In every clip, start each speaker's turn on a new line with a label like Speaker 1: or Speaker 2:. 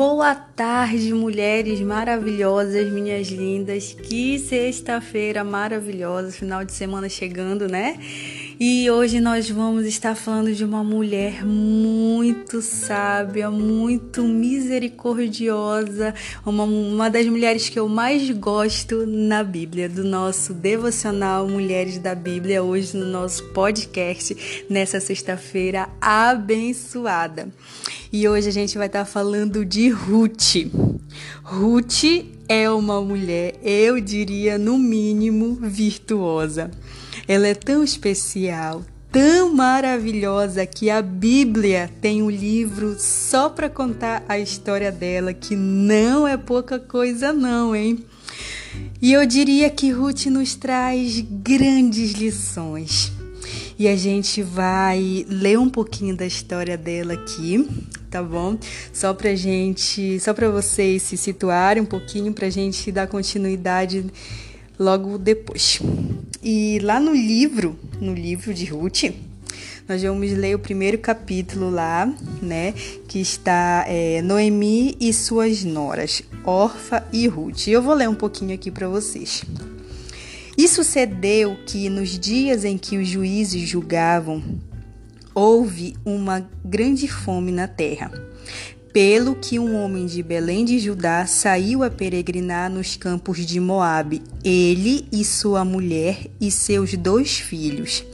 Speaker 1: Boa tarde, mulheres maravilhosas, minhas lindas. Que sexta-feira maravilhosa, final de semana chegando, né? E hoje nós vamos estar falando de uma mulher muito sábia, muito misericordiosa, uma, uma das mulheres que eu mais gosto na Bíblia, do nosso devocional Mulheres da Bíblia, hoje no nosso podcast, nessa sexta-feira abençoada. E hoje a gente vai estar falando de Ruth. Ruth é uma mulher, eu diria, no mínimo, virtuosa. Ela é tão especial, tão maravilhosa que a Bíblia tem um livro só para contar a história dela, que não é pouca coisa não, hein? E eu diria que Ruth nos traz grandes lições. E a gente vai ler um pouquinho da história dela aqui, tá bom? Só pra gente, só pra vocês se situarem um pouquinho, pra gente dar continuidade logo depois. E lá no livro, no livro de Ruth, nós vamos ler o primeiro capítulo lá, né? Que está é, Noemi e suas noras, Orfa e Ruth. Eu vou ler um pouquinho aqui para vocês. E sucedeu que nos dias em que os juízes julgavam, houve uma grande fome na terra. Pelo que um homem de Belém de Judá saiu a peregrinar nos campos de Moabe, ele e sua mulher e seus dois filhos.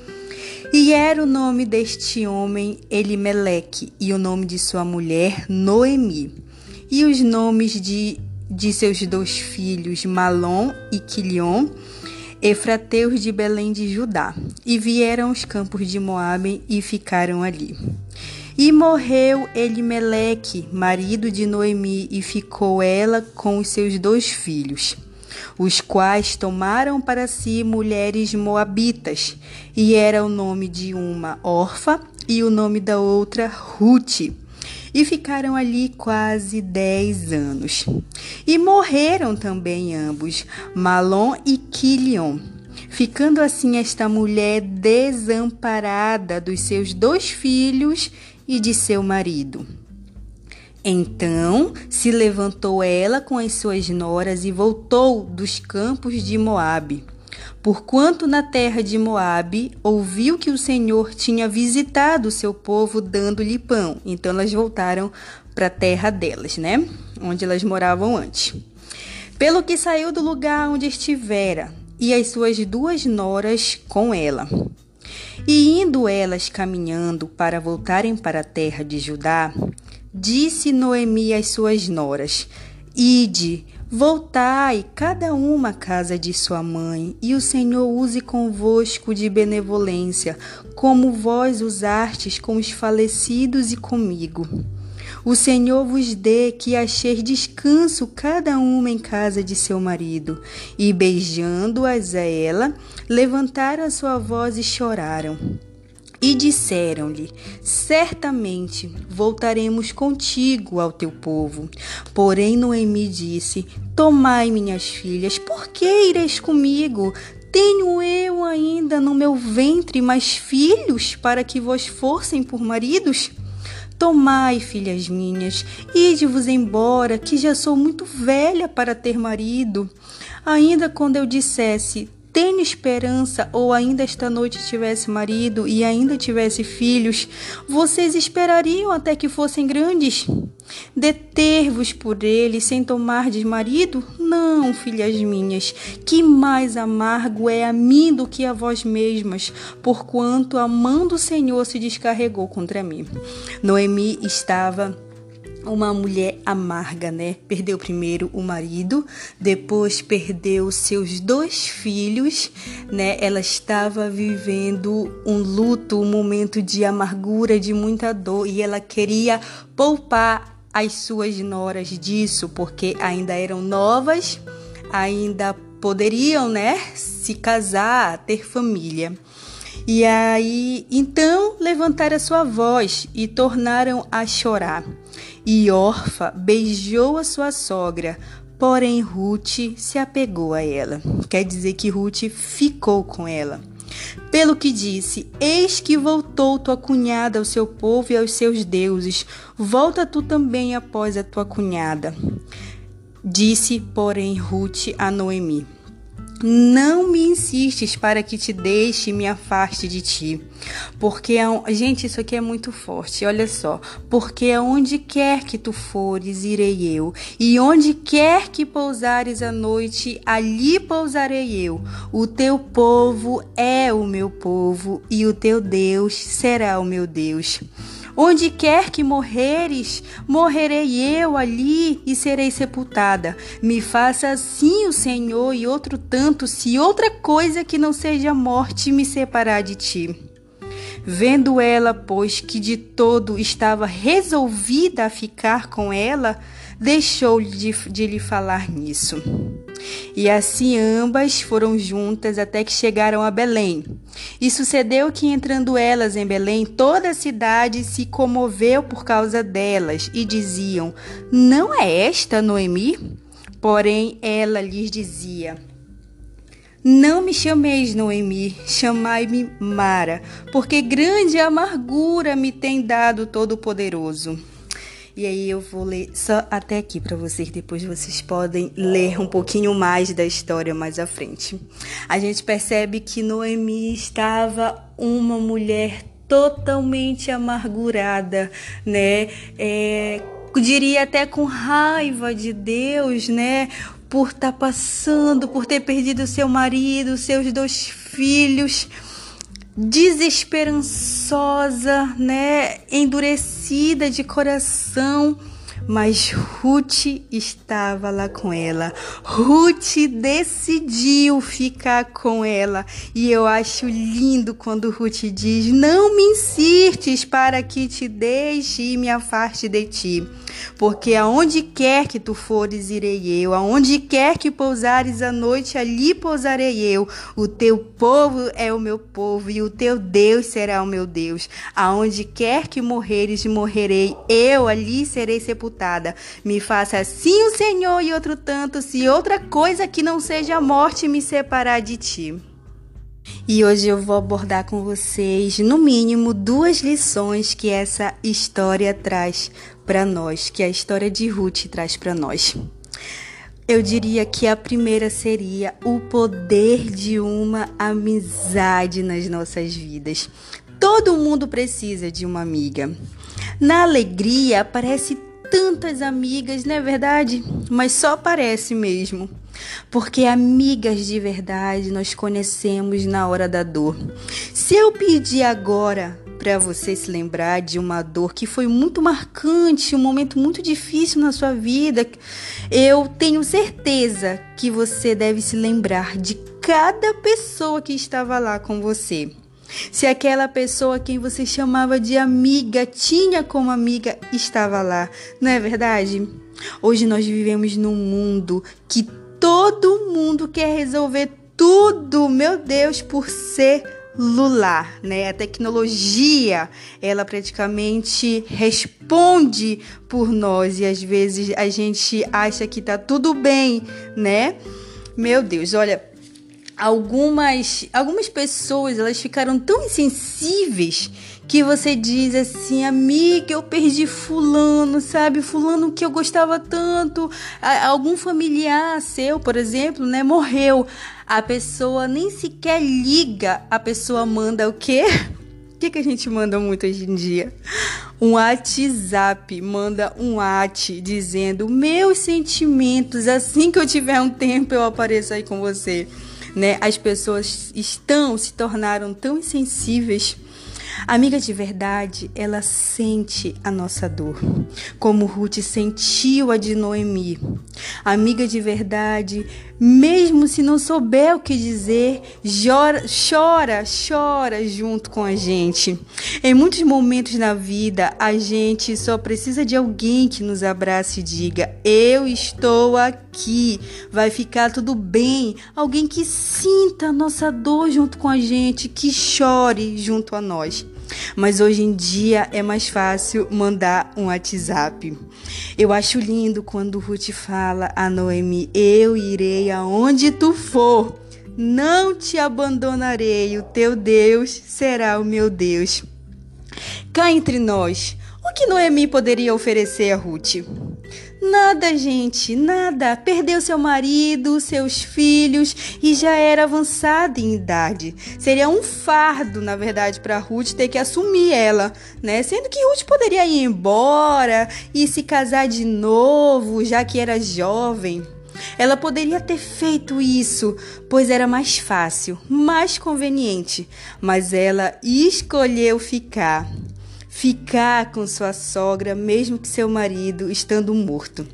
Speaker 1: E era o nome deste homem Elimeleque, e o nome de sua mulher Noemi. E os nomes de, de seus dois filhos Malom e Quilion, Efrateus de Belém de Judá, e vieram aos campos de Moabe e ficaram ali. E morreu Elimeleque, marido de Noemi, e ficou ela com os seus dois filhos, os quais tomaram para si mulheres moabitas, e era o nome de uma Orfa e o nome da outra Ruth e ficaram ali quase dez anos. E morreram também ambos, Malom e Quilion. Ficando assim esta mulher desamparada dos seus dois filhos e de seu marido. Então se levantou ela com as suas noras e voltou dos campos de Moabe Porquanto na terra de Moabe ouviu que o Senhor tinha visitado o seu povo dando-lhe pão. Então elas voltaram para a terra delas, né? Onde elas moravam antes. Pelo que saiu do lugar onde estivera, e as suas duas noras com ela. E indo elas caminhando para voltarem para a terra de Judá, disse Noemi às suas noras: Ide, Voltai, cada uma à casa de sua mãe, e o Senhor use convosco de benevolência, como vós usastes com os falecidos e comigo. O Senhor vos dê que acheis descanso cada uma em casa de seu marido. E beijando-as a ela, levantaram a sua voz e choraram. E disseram-lhe: Certamente voltaremos contigo ao teu povo. Porém, Noemi disse: Tomai minhas filhas, por que ireis comigo? Tenho eu ainda no meu ventre mais filhos para que vos fossem por maridos? Tomai, filhas minhas, ide-vos embora, que já sou muito velha para ter marido. Ainda quando eu dissesse: tenho esperança ou ainda esta noite tivesse marido e ainda tivesse filhos, vocês esperariam até que fossem grandes? Deter-vos por ele sem tomar de marido? Não, filhas minhas, que mais amargo é a mim do que a vós mesmas, porquanto a mão do Senhor se descarregou contra mim. Noemi estava uma mulher amarga, né? Perdeu primeiro o marido, depois perdeu seus dois filhos, né? Ela estava vivendo um luto, um momento de amargura, de muita dor, e ela queria poupar as suas noras disso, porque ainda eram novas, ainda poderiam, né, se casar, ter família. E aí, então, levantaram a sua voz e tornaram a chorar. E Orfa beijou a sua sogra, porém Ruth se apegou a ela. Quer dizer que Ruth ficou com ela. Pelo que disse: Eis que voltou tua cunhada ao seu povo e aos seus deuses. Volta tu também após a tua cunhada. Disse, porém, Ruth a Noemi: não me insistes para que te deixe e me afaste de ti. Porque, gente, isso aqui é muito forte, olha só. Porque aonde quer que tu fores, irei eu. E onde quer que pousares a noite, ali pousarei eu. O teu povo é o meu povo, e o teu Deus será o meu Deus. Onde quer que morreres, morrerei eu ali e serei sepultada. Me faça assim o Senhor e outro tanto, se outra coisa que não seja morte me separar de ti. Vendo ela, pois, que de todo estava resolvida a ficar com ela, deixou de, de lhe falar nisso. E assim ambas foram juntas até que chegaram a Belém. E sucedeu que, entrando elas em Belém, toda a cidade se comoveu por causa delas, e diziam: Não é esta Noemi? Porém, ela lhes dizia: Não me chameis Noemi, chamai-me Mara, porque grande amargura me tem dado Todo-Poderoso. E aí eu vou ler só até aqui para vocês, depois vocês podem ler um pouquinho mais da história mais à frente. A gente percebe que Noemi estava uma mulher totalmente amargurada, né? É, diria até com raiva de Deus, né? Por estar tá passando, por ter perdido seu marido, seus dois filhos desesperançosa, né, endurecida de coração, mas Ruth estava lá com ela. Ruth decidiu ficar com ela. E eu acho lindo quando Ruth diz: Não me insistes para que te deixe e me afaste de ti. Porque aonde quer que tu fores, irei eu. Aonde quer que pousares a noite, ali pousarei eu. O teu povo é o meu povo e o teu Deus será o meu Deus. Aonde quer que morreres, morrerei. Eu ali serei sepultada. Me faça assim o Senhor e outro tanto, se outra coisa que não seja a morte me separar de ti. E hoje eu vou abordar com vocês, no mínimo, duas lições que essa história traz para nós, que a história de Ruth traz para nós. Eu diria que a primeira seria o poder de uma amizade nas nossas vidas. Todo mundo precisa de uma amiga. Na alegria aparece tantas amigas, não é verdade? Mas só parece mesmo. Porque amigas de verdade nós conhecemos na hora da dor. Se eu pedir agora para você se lembrar de uma dor que foi muito marcante, um momento muito difícil na sua vida, eu tenho certeza que você deve se lembrar de cada pessoa que estava lá com você. Se aquela pessoa quem você chamava de amiga, tinha como amiga, estava lá, não é verdade? Hoje nós vivemos num mundo que todo mundo quer resolver tudo, meu Deus, por celular, né? A tecnologia, ela praticamente responde por nós e às vezes a gente acha que tá tudo bem, né? Meu Deus, olha, algumas algumas pessoas elas ficaram tão insensíveis que você diz assim, amiga, eu perdi fulano, sabe? Fulano que eu gostava tanto, algum familiar seu, por exemplo, né, morreu. A pessoa nem sequer liga, a pessoa manda o quê? O que, que a gente manda muito hoje em dia? Um WhatsApp, manda um at dizendo meus sentimentos, assim que eu tiver um tempo eu apareço aí com você né? As pessoas estão se tornaram tão insensíveis amiga de verdade, ela sente a nossa dor, como Ruth sentiu a de Noemi. amiga de verdade, mesmo se não souber o que dizer, chora, chora, chora junto com a gente. Em muitos momentos na vida, a gente só precisa de alguém que nos abrace e diga: Eu estou aqui, vai ficar tudo bem. Alguém que sinta a nossa dor junto com a gente, que chore junto a nós. Mas hoje em dia é mais fácil mandar um WhatsApp. Eu acho lindo quando Ruth fala a Noemi: Eu irei aonde tu for. não te abandonarei, o teu Deus será o meu Deus. Cá entre nós, o que Noemi poderia oferecer a Ruth? Nada, gente, nada. Perdeu seu marido, seus filhos e já era avançada em idade. Seria um fardo, na verdade, para Ruth ter que assumir ela, né? Sendo que Ruth poderia ir embora e se casar de novo, já que era jovem. Ela poderia ter feito isso, pois era mais fácil, mais conveniente, mas ela escolheu ficar ficar com sua sogra, mesmo que seu marido estando morto.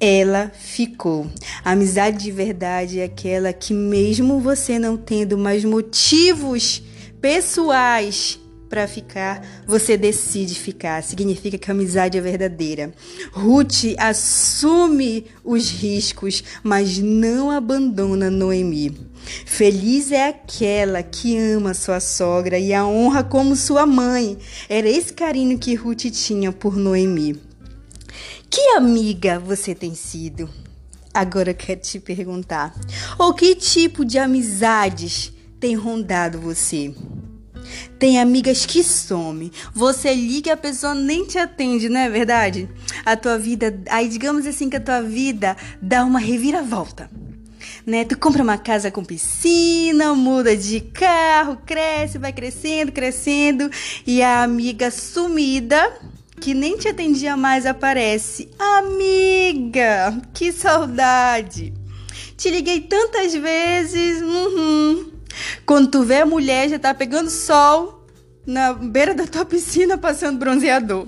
Speaker 1: Ela ficou. A amizade de verdade é aquela que, mesmo você não tendo mais motivos pessoais para ficar, você decide ficar. Significa que a amizade é verdadeira. Ruth assume os riscos, mas não abandona Noemi. Feliz é aquela que ama sua sogra e a honra como sua mãe. Era esse carinho que Ruth tinha por Noemi. Que amiga você tem sido? Agora eu quero te perguntar: ou que tipo de amizades tem rondado você? Tem amigas que somem. Você liga e a pessoa nem te atende, não é verdade? A tua vida, aí digamos assim que a tua vida dá uma reviravolta né? Tu compra uma casa com piscina, muda de carro, cresce, vai crescendo, crescendo, e a amiga sumida que nem te atendia mais aparece. Amiga, que saudade! Te liguei tantas vezes. Uhum. Quando tu vê a mulher já tá pegando sol na beira da tua piscina passando bronzeador.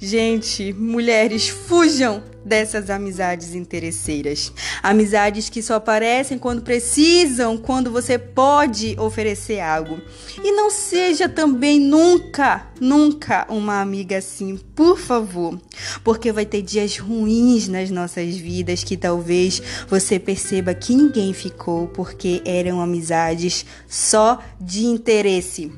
Speaker 1: Gente, mulheres, fujam dessas amizades interesseiras. Amizades que só aparecem quando precisam, quando você pode oferecer algo. E não seja também nunca, nunca uma amiga assim, por favor. Porque vai ter dias ruins nas nossas vidas que talvez você perceba que ninguém ficou porque eram amizades só de interesse.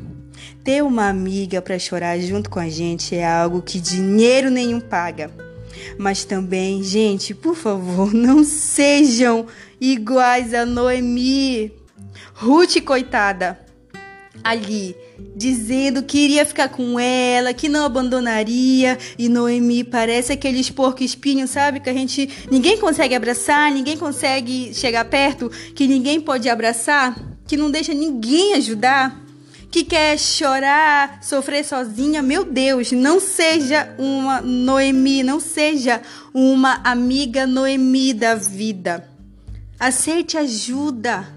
Speaker 1: Ter uma amiga para chorar junto com a gente é algo que dinheiro nenhum paga. Mas também, gente, por favor, não sejam iguais a Noemi. Ruth, coitada, ali, dizendo que iria ficar com ela, que não abandonaria. E Noemi parece aqueles porco espinhos, sabe? Que a gente. ninguém consegue abraçar, ninguém consegue chegar perto, que ninguém pode abraçar, que não deixa ninguém ajudar que quer chorar, sofrer sozinha, meu Deus, não seja uma Noemi, não seja uma amiga Noemi da vida. Aceite ajuda.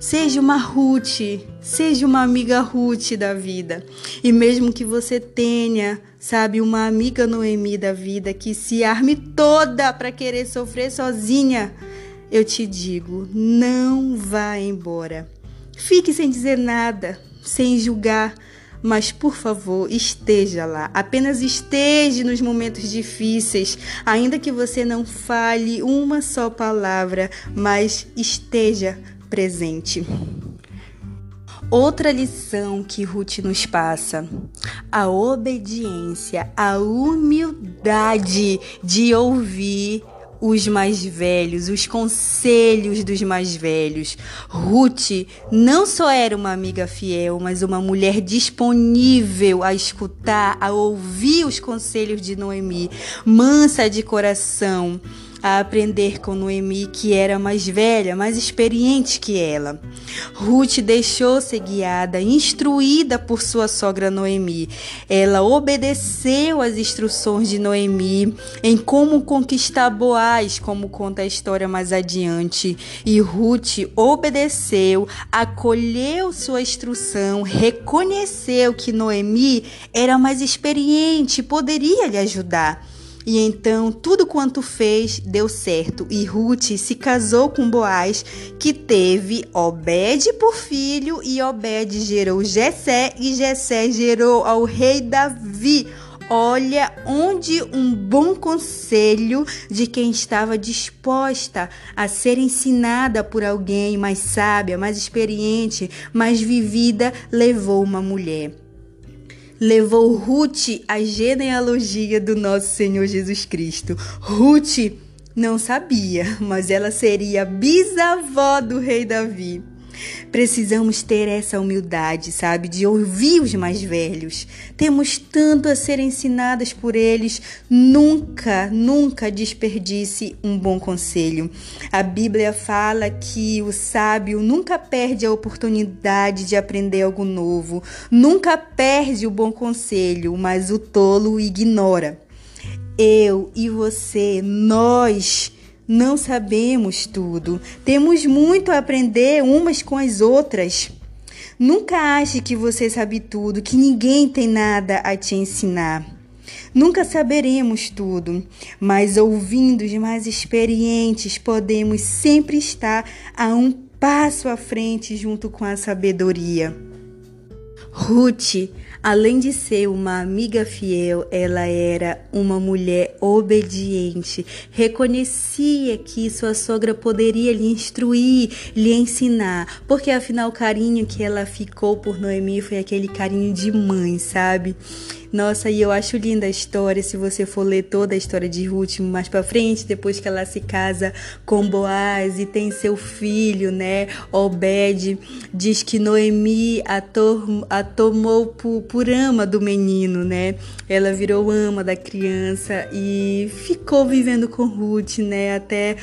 Speaker 1: Seja uma Ruth, seja uma amiga Ruth da vida. E mesmo que você tenha, sabe, uma amiga Noemi da vida que se arme toda para querer sofrer sozinha, eu te digo, não vá embora. Fique sem dizer nada sem julgar, mas por favor, esteja lá. Apenas esteja nos momentos difíceis, ainda que você não fale uma só palavra, mas esteja presente. Outra lição que Ruth nos passa: a obediência, a humildade de ouvir os mais velhos, os conselhos dos mais velhos. Ruth não só era uma amiga fiel, mas uma mulher disponível a escutar, a ouvir os conselhos de Noemi, mansa de coração a aprender com Noemi, que era mais velha, mais experiente que ela. Ruth deixou-se guiada, instruída por sua sogra Noemi. Ela obedeceu às instruções de Noemi em como conquistar Boaz, como conta a história mais adiante. E Ruth obedeceu, acolheu sua instrução, reconheceu que Noemi era mais experiente, poderia lhe ajudar. E então tudo quanto fez deu certo, e Ruth se casou com Boaz, que teve Obed por filho, e Obed gerou Jessé, e Jessé gerou ao rei Davi. Olha onde um bom conselho de quem estava disposta a ser ensinada por alguém mais sábia, mais experiente, mais vivida, levou uma mulher levou Ruth à genealogia do nosso Senhor Jesus Cristo. Ruth Não sabia, mas ela seria bisavó do rei Davi. Precisamos ter essa humildade, sabe, de ouvir os mais velhos. Temos tanto a ser ensinadas por eles. Nunca, nunca desperdice um bom conselho. A Bíblia fala que o sábio nunca perde a oportunidade de aprender algo novo, nunca perde o bom conselho, mas o tolo ignora. Eu e você, nós não sabemos tudo. Temos muito a aprender umas com as outras. Nunca ache que você sabe tudo, que ninguém tem nada a te ensinar. Nunca saberemos tudo, mas ouvindo os mais experientes, podemos sempre estar a um passo à frente junto com a sabedoria. Ruth Além de ser uma amiga fiel, ela era uma mulher obediente. Reconhecia que sua sogra poderia lhe instruir, lhe ensinar, porque afinal o carinho que ela ficou por Noemi foi aquele carinho de mãe, sabe? Nossa, e eu acho linda a história, se você for ler toda a história de Ruth mais para frente, depois que ela se casa com Boaz e tem seu filho, né, Obed, diz que Noemi a, to a tomou por, por ama do menino, né? Ela virou ama da criança e ficou vivendo com Ruth, né, até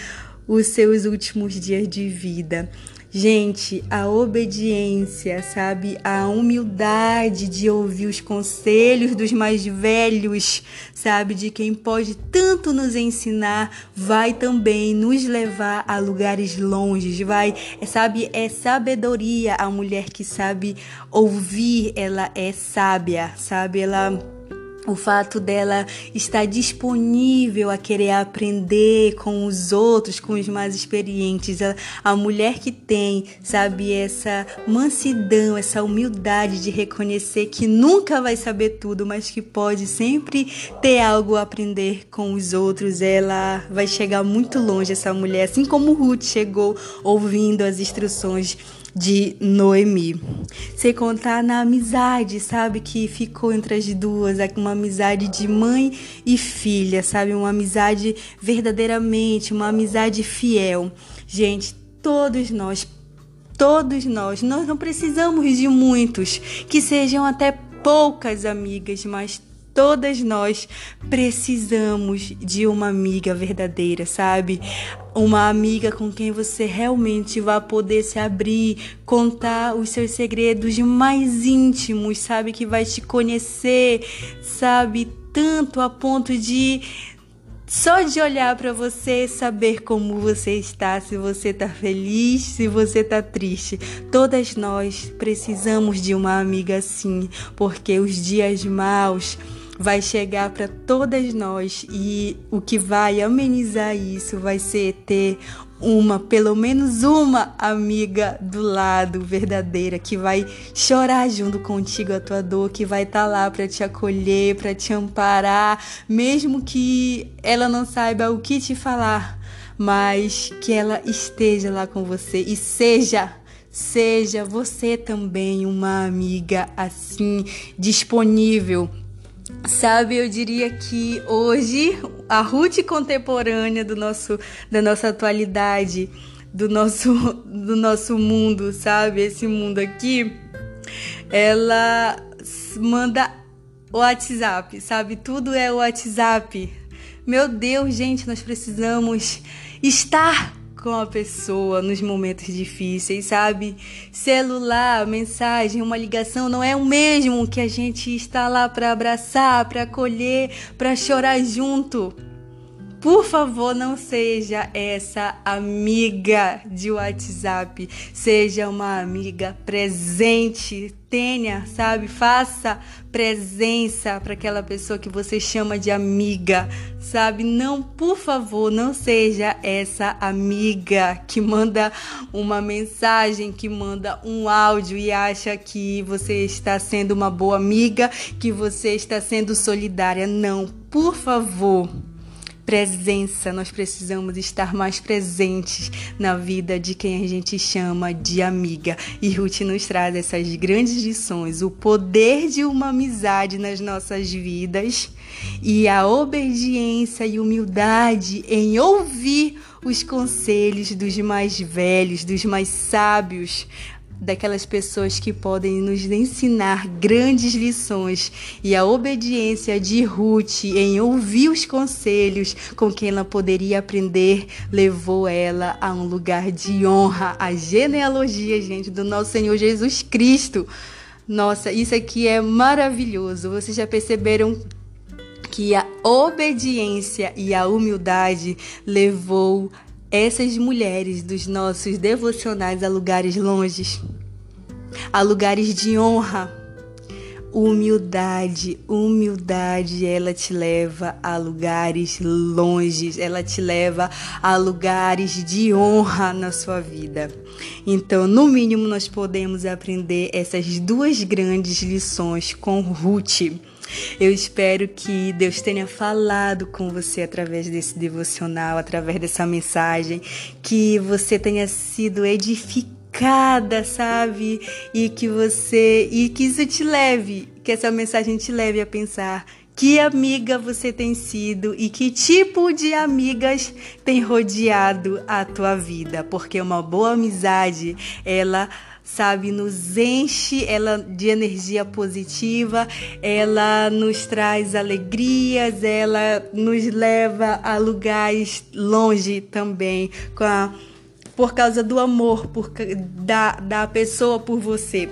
Speaker 1: os seus últimos dias de vida. Gente, a obediência, sabe? A humildade de ouvir os conselhos dos mais velhos, sabe? De quem pode tanto nos ensinar, vai também nos levar a lugares longes, vai, sabe? É sabedoria. A mulher que sabe ouvir, ela é sábia, sabe? Ela o fato dela estar disponível a querer aprender com os outros, com os mais experientes, a, a, mulher que tem, sabe, essa mansidão, essa humildade de reconhecer que nunca vai saber tudo, mas que pode sempre ter algo a aprender com os outros, ela vai chegar muito longe, essa mulher, assim como Ruth chegou ouvindo as instruções de Noemi. Sem contar na amizade, sabe, que ficou entre as duas, é uma amizade de mãe e filha, sabe, uma amizade verdadeiramente, uma amizade fiel. Gente, todos nós, todos nós, nós não precisamos de muitos, que sejam até poucas amigas, mas todas nós precisamos de uma amiga verdadeira, sabe? Uma amiga com quem você realmente vai poder se abrir, contar os seus segredos mais íntimos, sabe? Que vai te conhecer, sabe? Tanto a ponto de só de olhar para você saber como você está, se você está feliz, se você está triste. Todas nós precisamos de uma amiga assim, porque os dias maus vai chegar para todas nós e o que vai amenizar isso vai ser ter uma, pelo menos uma amiga do lado verdadeira que vai chorar junto contigo a tua dor, que vai estar tá lá para te acolher, para te amparar, mesmo que ela não saiba o que te falar, mas que ela esteja lá com você e seja Seja você também uma amiga assim disponível Sabe, eu diria que hoje a Ruth contemporânea do nosso, da nossa atualidade, do nosso, do nosso mundo, sabe? Esse mundo aqui, ela manda WhatsApp, sabe? Tudo é WhatsApp. Meu Deus, gente, nós precisamos estar com a pessoa nos momentos difíceis, sabe? Celular, mensagem, uma ligação não é o mesmo que a gente está lá para abraçar, para acolher, para chorar junto. Por favor, não seja essa amiga de WhatsApp. Seja uma amiga presente. Tenha, sabe? Faça presença para aquela pessoa que você chama de amiga, sabe? Não, por favor, não seja essa amiga que manda uma mensagem, que manda um áudio e acha que você está sendo uma boa amiga, que você está sendo solidária. Não, por favor. Presença, nós precisamos estar mais presentes na vida de quem a gente chama de amiga. E Ruth nos traz essas grandes lições, o poder de uma amizade nas nossas vidas e a obediência e humildade em ouvir os conselhos dos mais velhos, dos mais sábios, daquelas pessoas que podem nos ensinar grandes lições e a obediência de Ruth em ouvir os conselhos com quem ela poderia aprender levou ela a um lugar de honra, a genealogia, gente, do nosso Senhor Jesus Cristo. Nossa, isso aqui é maravilhoso. Vocês já perceberam que a obediência e a humildade levou essas mulheres dos nossos devocionais a lugares longes, a lugares de honra. Humildade, humildade, ela te leva a lugares longes, ela te leva a lugares de honra na sua vida. Então, no mínimo, nós podemos aprender essas duas grandes lições com Ruth. Eu espero que Deus tenha falado com você através desse devocional, através dessa mensagem, que você tenha sido edificada, sabe? E que você e que isso te leve, que essa mensagem te leve a pensar que amiga você tem sido e que tipo de amigas tem rodeado a tua vida, porque uma boa amizade, ela sabe, nos enche ela de energia positiva, ela nos traz alegrias, ela nos leva a lugares longe também, com a, por causa do amor por, da, da pessoa por você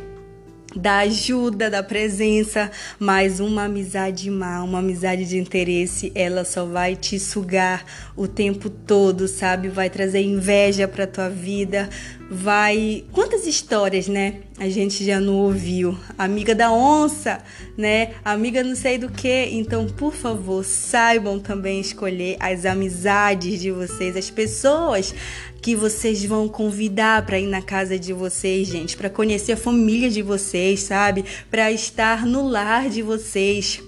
Speaker 1: da ajuda, da presença, mas uma amizade má, uma amizade de interesse, ela só vai te sugar o tempo todo, sabe? Vai trazer inveja para tua vida, vai. Quantas histórias, né? A gente já não ouviu. Amiga da onça, né? Amiga não sei do que. Então, por favor, saibam também escolher as amizades de vocês, as pessoas que vocês vão convidar para ir na casa de vocês, gente, para conhecer a família de vocês, sabe? Para estar no lar de vocês.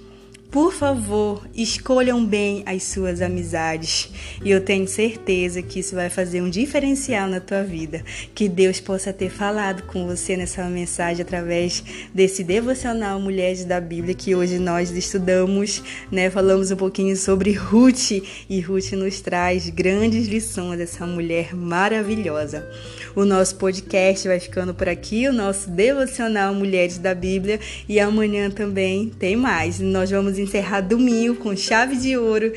Speaker 1: Por favor, escolham bem as suas amizades. E eu tenho certeza que isso vai fazer um diferencial na tua vida. Que Deus possa ter falado com você nessa mensagem através desse devocional Mulheres da Bíblia que hoje nós estudamos, né? Falamos um pouquinho sobre Ruth e Ruth nos traz grandes lições dessa mulher maravilhosa. O nosso podcast vai ficando por aqui, o nosso devocional Mulheres da Bíblia e amanhã também tem mais. Nós vamos encerrar domingo com chave de ouro.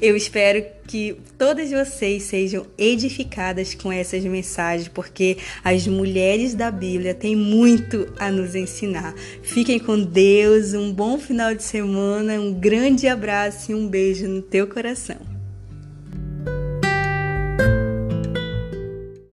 Speaker 1: Eu espero que todas vocês sejam edificadas com essas mensagens, porque as mulheres da Bíblia têm muito a nos ensinar. Fiquem com Deus, um bom final de semana, um grande abraço e um beijo no teu coração.